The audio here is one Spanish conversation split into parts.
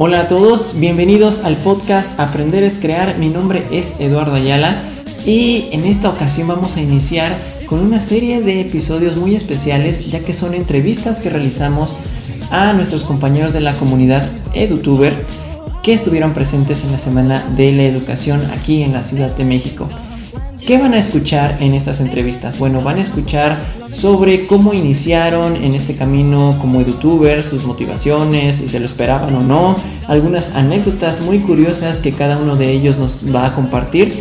Hola a todos, bienvenidos al podcast Aprender es Crear. Mi nombre es Eduardo Ayala y en esta ocasión vamos a iniciar con una serie de episodios muy especiales ya que son entrevistas que realizamos a nuestros compañeros de la comunidad EduTuber que estuvieron presentes en la Semana de la Educación aquí en la Ciudad de México. ¿Qué van a escuchar en estas entrevistas? Bueno, van a escuchar sobre cómo iniciaron en este camino como youtubers, sus motivaciones, si se lo esperaban o no, algunas anécdotas muy curiosas que cada uno de ellos nos va a compartir.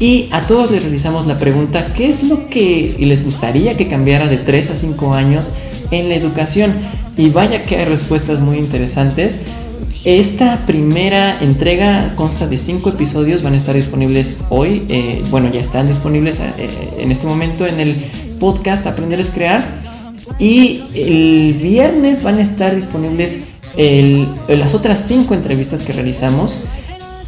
Y a todos les realizamos la pregunta, ¿qué es lo que les gustaría que cambiara de 3 a 5 años en la educación? Y vaya que hay respuestas muy interesantes. Esta primera entrega consta de cinco episodios, van a estar disponibles hoy, eh, bueno ya están disponibles eh, en este momento en el podcast Aprender es Crear y el viernes van a estar disponibles las otras cinco entrevistas que realizamos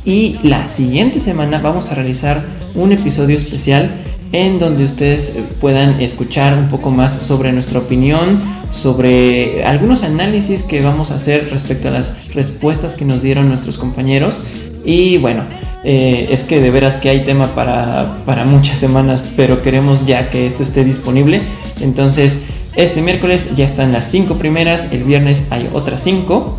y la siguiente semana vamos a realizar un episodio especial en donde ustedes eh, puedan escuchar un poco más sobre nuestra opinión, sobre algunos análisis que vamos a hacer respecto a las respuestas que nos dieron nuestros compañeros. Y bueno, eh, es que de veras que hay tema para, para muchas semanas, pero queremos ya que esto esté disponible. Entonces, este miércoles ya están las cinco primeras, el viernes hay otras cinco.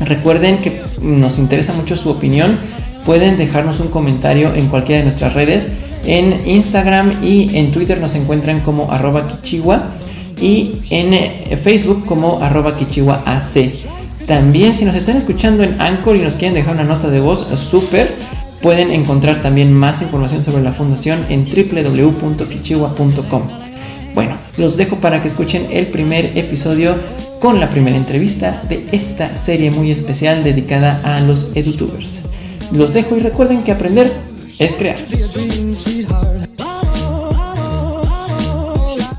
Recuerden que nos interesa mucho su opinión. Pueden dejarnos un comentario en cualquiera de nuestras redes en Instagram y en Twitter nos encuentran como arroba kichiwa y en eh, Facebook como arroba kichiwaac. También si nos están escuchando en Anchor y nos quieren dejar una nota de voz, súper. Pueden encontrar también más información sobre la fundación en www.kichiwa.com. Bueno, los dejo para que escuchen el primer episodio con la primera entrevista de esta serie muy especial dedicada a los edutubers. Los dejo y recuerden que aprender es crear.